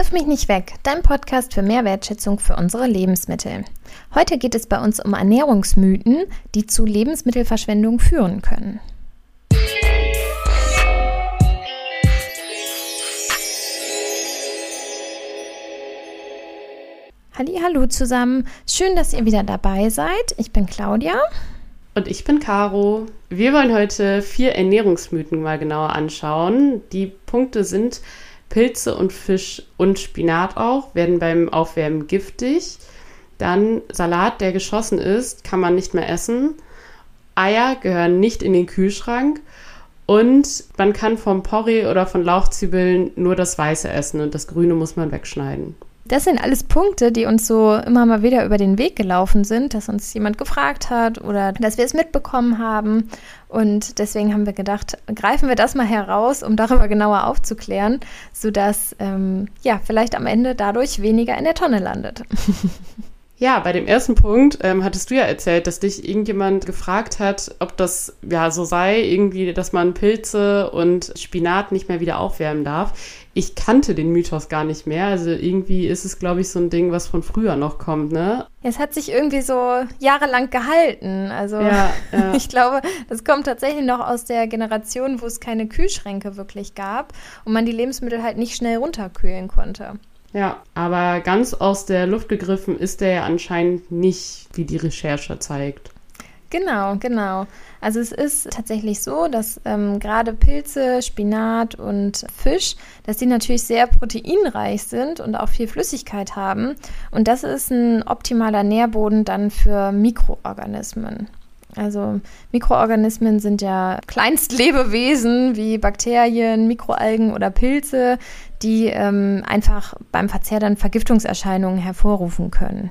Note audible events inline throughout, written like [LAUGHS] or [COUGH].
Wirf mich nicht weg, dein Podcast für mehr Wertschätzung für unsere Lebensmittel. Heute geht es bei uns um Ernährungsmythen, die zu Lebensmittelverschwendung führen können. Hallo zusammen, schön, dass ihr wieder dabei seid. Ich bin Claudia. Und ich bin Caro. Wir wollen heute vier Ernährungsmythen mal genauer anschauen. Die Punkte sind, Pilze und Fisch und Spinat auch werden beim Aufwärmen giftig. Dann Salat, der geschossen ist, kann man nicht mehr essen. Eier gehören nicht in den Kühlschrank. Und man kann vom Porree oder von Lauchzwiebeln nur das Weiße essen und das Grüne muss man wegschneiden. Das sind alles Punkte, die uns so immer mal wieder über den Weg gelaufen sind, dass uns jemand gefragt hat oder dass wir es mitbekommen haben. Und deswegen haben wir gedacht, greifen wir das mal heraus, um darüber genauer aufzuklären, sodass ähm, ja vielleicht am Ende dadurch weniger in der Tonne landet. [LAUGHS] Ja, bei dem ersten Punkt ähm, hattest du ja erzählt, dass dich irgendjemand gefragt hat, ob das ja so sei, irgendwie, dass man Pilze und Spinat nicht mehr wieder aufwärmen darf. Ich kannte den Mythos gar nicht mehr. Also irgendwie ist es, glaube ich, so ein Ding, was von früher noch kommt, ne? Es hat sich irgendwie so jahrelang gehalten. Also ja, ja. [LAUGHS] ich glaube, das kommt tatsächlich noch aus der Generation, wo es keine Kühlschränke wirklich gab und man die Lebensmittel halt nicht schnell runterkühlen konnte. Ja, aber ganz aus der Luft gegriffen ist der ja anscheinend nicht, wie die Recherche zeigt. Genau, genau. Also es ist tatsächlich so, dass ähm, gerade Pilze, Spinat und Fisch, dass die natürlich sehr proteinreich sind und auch viel Flüssigkeit haben. Und das ist ein optimaler Nährboden dann für Mikroorganismen. Also Mikroorganismen sind ja Kleinstlebewesen wie Bakterien, Mikroalgen oder Pilze, die ähm, einfach beim Verzehr dann Vergiftungserscheinungen hervorrufen können.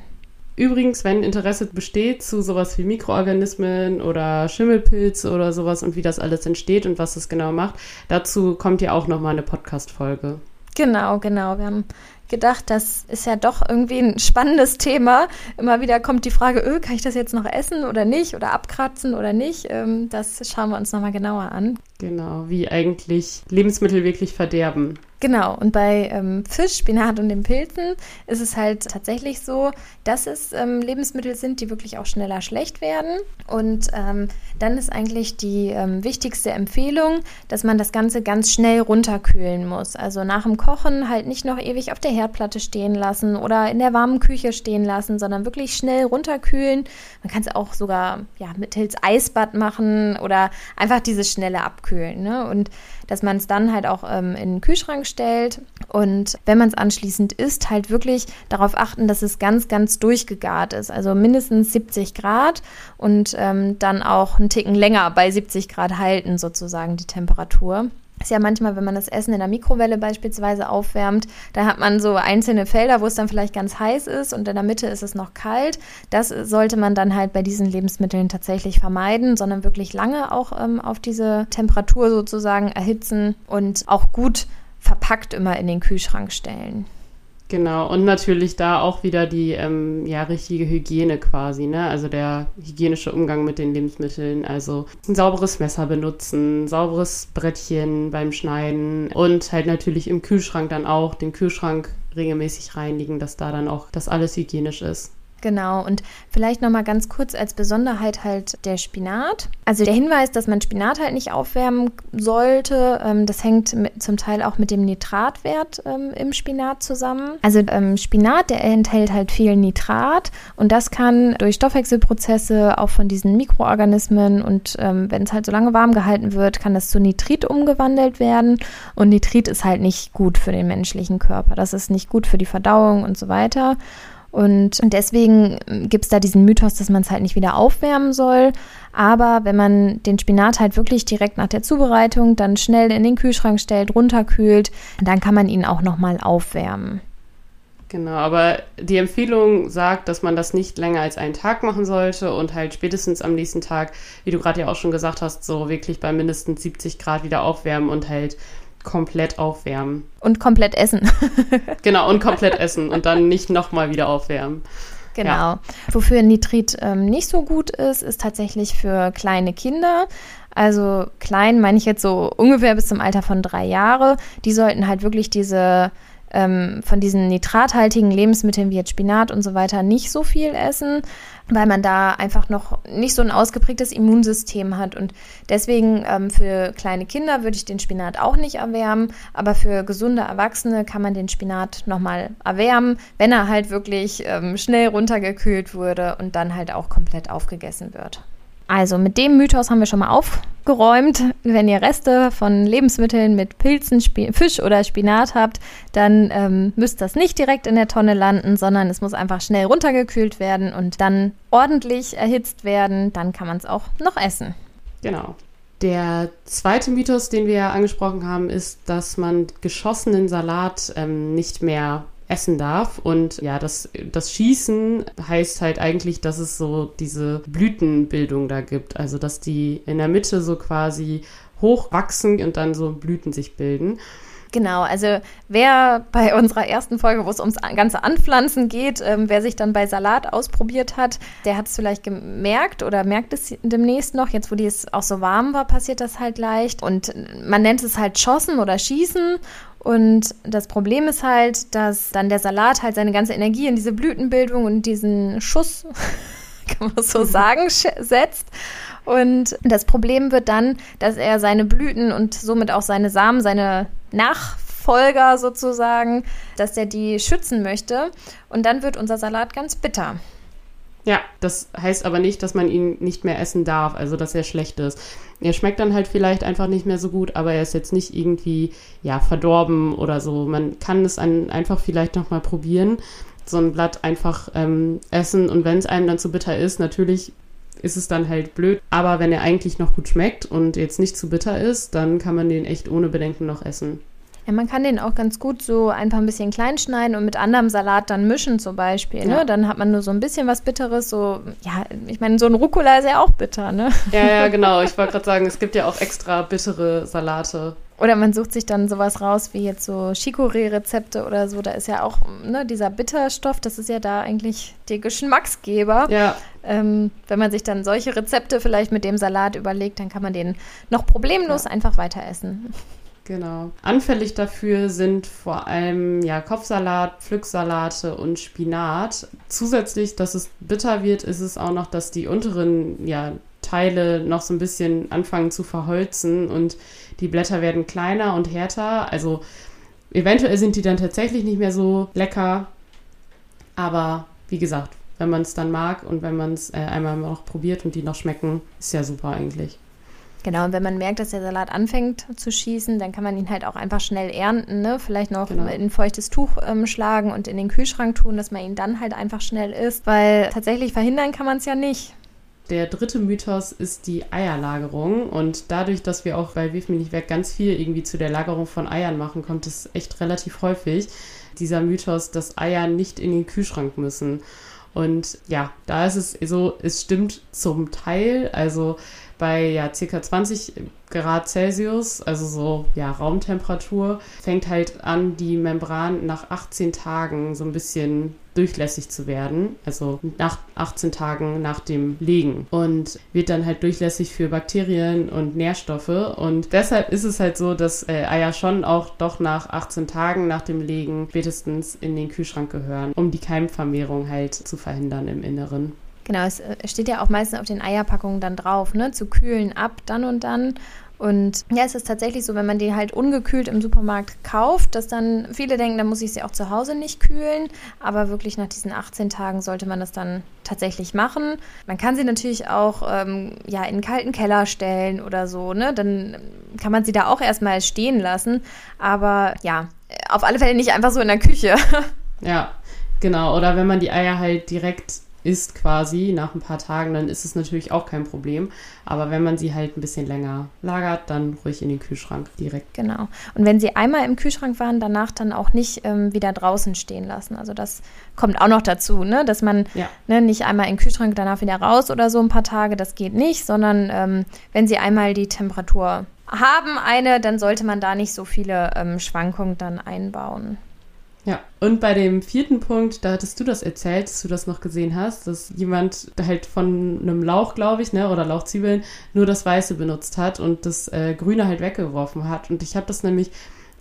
Übrigens, wenn Interesse besteht zu sowas wie Mikroorganismen oder Schimmelpilze oder sowas und wie das alles entsteht und was es genau macht, dazu kommt ja auch nochmal eine Podcast-Folge. Genau, genau. Wir haben gedacht, das ist ja doch irgendwie ein spannendes Thema. Immer wieder kommt die Frage, öh, kann ich das jetzt noch essen oder nicht oder abkratzen oder nicht? Ähm, das schauen wir uns nochmal genauer an. Genau, wie eigentlich Lebensmittel wirklich verderben. Genau, und bei ähm, Fisch, Spinat und den Pilzen ist es halt tatsächlich so, dass es ähm, Lebensmittel sind, die wirklich auch schneller schlecht werden. Und ähm, dann ist eigentlich die ähm, wichtigste Empfehlung, dass man das Ganze ganz schnell runterkühlen muss. Also nach dem Kochen halt nicht noch ewig auf der Herdplatte stehen lassen oder in der warmen Küche stehen lassen, sondern wirklich schnell runterkühlen. Man kann es auch sogar ja, mittels Eisbad machen oder einfach dieses schnelle Abkühlen. Ne? Und dass man es dann halt auch ähm, in den Kühlschrank stellt und wenn man es anschließend isst, halt wirklich darauf achten, dass es ganz, ganz durchgegart ist. Also mindestens 70 Grad und ähm, dann auch einen Ticken länger bei 70 Grad halten, sozusagen die Temperatur ist ja manchmal, wenn man das Essen in der Mikrowelle beispielsweise aufwärmt, da hat man so einzelne Felder, wo es dann vielleicht ganz heiß ist und in der Mitte ist es noch kalt. Das sollte man dann halt bei diesen Lebensmitteln tatsächlich vermeiden, sondern wirklich lange auch ähm, auf diese Temperatur sozusagen erhitzen und auch gut verpackt immer in den Kühlschrank stellen. Genau, und natürlich da auch wieder die ähm, ja, richtige Hygiene quasi, ne? Also der hygienische Umgang mit den Lebensmitteln. Also ein sauberes Messer benutzen, sauberes Brettchen beim Schneiden und halt natürlich im Kühlschrank dann auch den Kühlschrank regelmäßig reinigen, dass da dann auch das alles hygienisch ist. Genau, und vielleicht nochmal ganz kurz als Besonderheit halt der Spinat. Also der Hinweis, dass man Spinat halt nicht aufwärmen sollte, ähm, das hängt mit, zum Teil auch mit dem Nitratwert ähm, im Spinat zusammen. Also ähm, Spinat, der enthält halt viel Nitrat und das kann durch Stoffwechselprozesse auch von diesen Mikroorganismen und ähm, wenn es halt so lange warm gehalten wird, kann das zu Nitrit umgewandelt werden und Nitrit ist halt nicht gut für den menschlichen Körper. Das ist nicht gut für die Verdauung und so weiter. Und, deswegen gibt es da diesen Mythos, dass man es halt nicht wieder aufwärmen soll. Aber wenn man den Spinat halt wirklich direkt nach der Zubereitung dann schnell in den Kühlschrank stellt, runterkühlt, dann kann man ihn auch nochmal aufwärmen. Genau, aber die Empfehlung sagt, dass man das nicht länger als einen Tag machen sollte und halt spätestens am nächsten Tag, wie du gerade ja auch schon gesagt hast, so wirklich bei mindestens 70 Grad wieder aufwärmen und halt komplett aufwärmen. Und komplett essen. [LAUGHS] genau, und komplett essen und dann nicht nochmal wieder aufwärmen. Genau. Ja. Wofür Nitrit ähm, nicht so gut ist, ist tatsächlich für kleine Kinder. Also klein meine ich jetzt so ungefähr bis zum Alter von drei Jahre. Die sollten halt wirklich diese ähm, von diesen nitrathaltigen Lebensmitteln wie jetzt Spinat und so weiter nicht so viel essen, weil man da einfach noch nicht so ein ausgeprägtes Immunsystem hat. Und deswegen ähm, für kleine Kinder würde ich den Spinat auch nicht erwärmen, aber für gesunde Erwachsene kann man den Spinat nochmal erwärmen, wenn er halt wirklich ähm, schnell runtergekühlt wurde und dann halt auch komplett aufgegessen wird. Also mit dem Mythos haben wir schon mal aufgeräumt. Wenn ihr Reste von Lebensmitteln mit Pilzen, Sp Fisch oder Spinat habt, dann ähm, müsst das nicht direkt in der Tonne landen, sondern es muss einfach schnell runtergekühlt werden und dann ordentlich erhitzt werden. Dann kann man es auch noch essen. Genau. Der zweite Mythos, den wir angesprochen haben, ist, dass man geschossenen Salat ähm, nicht mehr essen darf. Und ja, das, das Schießen heißt halt eigentlich, dass es so diese Blütenbildung da gibt. Also, dass die in der Mitte so quasi hochwachsen und dann so Blüten sich bilden. Genau, also wer bei unserer ersten Folge, wo es ums ganze Anpflanzen geht, ähm, wer sich dann bei Salat ausprobiert hat, der hat es vielleicht gemerkt oder merkt es demnächst noch. Jetzt, wo die es auch so warm war, passiert das halt leicht. Und man nennt es halt Schossen oder Schießen. Und das Problem ist halt, dass dann der Salat halt seine ganze Energie in diese Blütenbildung und diesen Schuss, [LAUGHS] kann man so sagen, setzt. Und das Problem wird dann, dass er seine Blüten und somit auch seine Samen, seine Nachfolger sozusagen, dass er die schützen möchte. Und dann wird unser Salat ganz bitter. Ja, das heißt aber nicht, dass man ihn nicht mehr essen darf, also dass er schlecht ist. Er schmeckt dann halt vielleicht einfach nicht mehr so gut, aber er ist jetzt nicht irgendwie, ja, verdorben oder so. Man kann es an, einfach vielleicht nochmal probieren, so ein Blatt einfach ähm, essen und wenn es einem dann zu bitter ist, natürlich ist es dann halt blöd. Aber wenn er eigentlich noch gut schmeckt und jetzt nicht zu bitter ist, dann kann man den echt ohne Bedenken noch essen. Ja, man kann den auch ganz gut so einfach ein bisschen klein schneiden und mit anderem Salat dann mischen zum Beispiel. Ne? Ja. Dann hat man nur so ein bisschen was Bitteres. So, ja, ich meine, so ein Rucola ist ja auch bitter, ne? Ja, ja, genau. Ich wollte gerade sagen, es gibt ja auch extra bittere Salate. Oder man sucht sich dann sowas raus wie jetzt so Chicorée-Rezepte oder so. Da ist ja auch ne, dieser Bitterstoff, das ist ja da eigentlich der Geschmacksgeber. Ja. Ähm, wenn man sich dann solche Rezepte vielleicht mit dem Salat überlegt, dann kann man den noch problemlos ja. einfach weiter essen. Genau. Anfällig dafür sind vor allem ja, Kopfsalat, Pflücksalate und Spinat. Zusätzlich, dass es bitter wird, ist es auch noch, dass die unteren ja, Teile noch so ein bisschen anfangen zu verholzen und die Blätter werden kleiner und härter. Also eventuell sind die dann tatsächlich nicht mehr so lecker. Aber wie gesagt, wenn man es dann mag und wenn man es äh, einmal noch probiert und die noch schmecken, ist ja super eigentlich. Genau, und wenn man merkt, dass der Salat anfängt zu schießen, dann kann man ihn halt auch einfach schnell ernten, ne? Vielleicht noch genau. in ein feuchtes Tuch ähm, schlagen und in den Kühlschrank tun, dass man ihn dann halt einfach schnell isst, weil tatsächlich verhindern kann man es ja nicht. Der dritte Mythos ist die Eierlagerung und dadurch, dass wir auch bei Wirf mich nicht weg ganz viel irgendwie zu der Lagerung von Eiern machen, kommt es echt relativ häufig. Dieser Mythos, dass Eier nicht in den Kühlschrank müssen. Und ja, da ist es so, es stimmt zum Teil. Also bei ja circa 20 Grad Celsius, also so ja Raumtemperatur, fängt halt an, die Membran nach 18 Tagen so ein bisschen durchlässig zu werden, also nach 18 Tagen nach dem Legen und wird dann halt durchlässig für Bakterien und Nährstoffe und deshalb ist es halt so, dass äh, Eier schon auch doch nach 18 Tagen nach dem Legen spätestens in den Kühlschrank gehören, um die Keimvermehrung halt zu verhindern im Inneren. Genau, es äh, steht ja auch meistens auf den Eierpackungen dann drauf, ne? Zu kühlen ab, dann und dann. Und ja, es ist tatsächlich so, wenn man die halt ungekühlt im Supermarkt kauft, dass dann viele denken, dann muss ich sie auch zu Hause nicht kühlen. Aber wirklich nach diesen 18 Tagen sollte man das dann tatsächlich machen. Man kann sie natürlich auch ähm, ja, in einen kalten Keller stellen oder so, ne? Dann kann man sie da auch erstmal stehen lassen. Aber ja, auf alle Fälle nicht einfach so in der Küche. [LAUGHS] Ja, genau. Oder wenn man die Eier halt direkt isst quasi nach ein paar Tagen, dann ist es natürlich auch kein Problem. Aber wenn man sie halt ein bisschen länger lagert, dann ruhig in den Kühlschrank direkt. Genau. Und wenn sie einmal im Kühlschrank waren, danach dann auch nicht ähm, wieder draußen stehen lassen. Also das kommt auch noch dazu, ne? dass man ja. ne, nicht einmal im Kühlschrank, danach wieder raus oder so ein paar Tage, das geht nicht, sondern ähm, wenn sie einmal die Temperatur haben, eine, dann sollte man da nicht so viele ähm, Schwankungen dann einbauen. Ja, und bei dem vierten Punkt, da hattest du das erzählt, dass du das noch gesehen hast, dass jemand halt von einem Lauch, glaube ich, ne, oder Lauchzwiebeln nur das Weiße benutzt hat und das äh, Grüne halt weggeworfen hat. Und ich habe das nämlich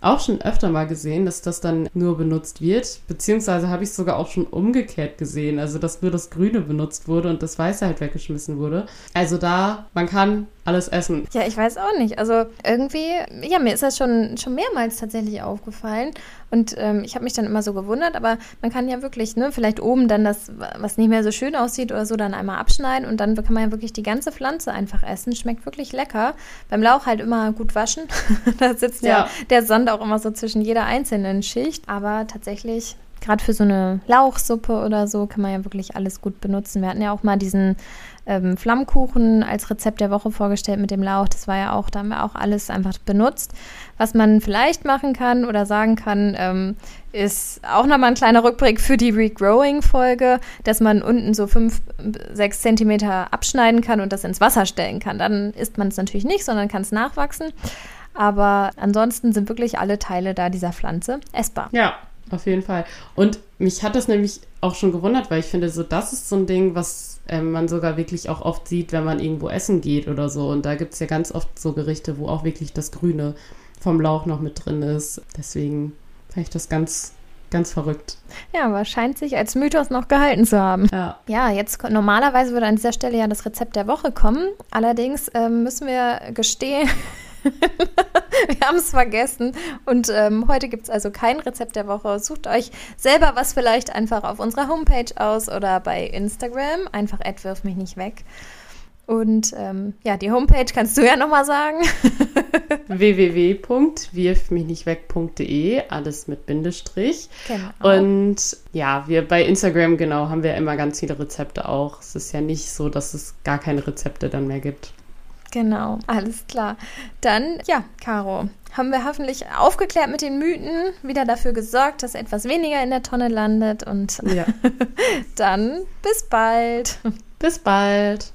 auch schon öfter mal gesehen, dass das dann nur benutzt wird. Beziehungsweise habe ich es sogar auch schon umgekehrt gesehen. Also, dass nur das Grüne benutzt wurde und das Weiße halt weggeschmissen wurde. Also da, man kann alles essen. Ja, ich weiß auch nicht. Also irgendwie, ja, mir ist das schon, schon mehrmals tatsächlich aufgefallen. Und ähm, ich habe mich dann immer so gewundert, aber man kann ja wirklich, ne, vielleicht oben dann das, was nicht mehr so schön aussieht oder so, dann einmal abschneiden und dann kann man ja wirklich die ganze Pflanze einfach essen. Schmeckt wirklich lecker. Beim Lauch halt immer gut waschen. [LAUGHS] da sitzt ja. ja der Sand auch immer so zwischen jeder einzelnen Schicht. Aber tatsächlich gerade für so eine Lauchsuppe oder so kann man ja wirklich alles gut benutzen. Wir hatten ja auch mal diesen ähm, Flammkuchen als Rezept der Woche vorgestellt mit dem Lauch. Das war ja auch, da haben wir auch alles einfach benutzt. Was man vielleicht machen kann oder sagen kann, ähm, ist auch nochmal ein kleiner Rückblick für die Regrowing-Folge, dass man unten so fünf, sechs Zentimeter abschneiden kann und das ins Wasser stellen kann. Dann isst man es natürlich nicht, sondern kann es nachwachsen. Aber ansonsten sind wirklich alle Teile da dieser Pflanze essbar. Ja, auf jeden Fall. Und mich hat das nämlich auch schon gewundert, weil ich finde, so das ist so ein Ding, was äh, man sogar wirklich auch oft sieht, wenn man irgendwo essen geht oder so. Und da gibt es ja ganz oft so Gerichte, wo auch wirklich das Grüne vom Lauch noch mit drin ist. Deswegen fand ich das ganz, ganz verrückt. Ja, aber scheint sich als Mythos noch gehalten zu haben. Ja. Ja, jetzt normalerweise würde an dieser Stelle ja das Rezept der Woche kommen. Allerdings ähm, müssen wir gestehen, [LAUGHS] [LAUGHS] wir haben es vergessen. Und ähm, heute gibt es also kein Rezept der Woche. Sucht euch selber was vielleicht einfach auf unserer Homepage aus oder bei Instagram. Einfach wirf mich nicht weg. Und ähm, ja, die Homepage kannst du ja nochmal sagen. [LAUGHS] www.wirfmichnichtweg.de, alles mit Bindestrich. Genau. Und ja, wir bei Instagram genau haben wir immer ganz viele Rezepte auch. Es ist ja nicht so, dass es gar keine Rezepte dann mehr gibt. Genau, alles klar. Dann, ja, Caro, haben wir hoffentlich aufgeklärt mit den Mythen, wieder dafür gesorgt, dass etwas weniger in der Tonne landet und ja. [LAUGHS] dann bis bald. Bis bald.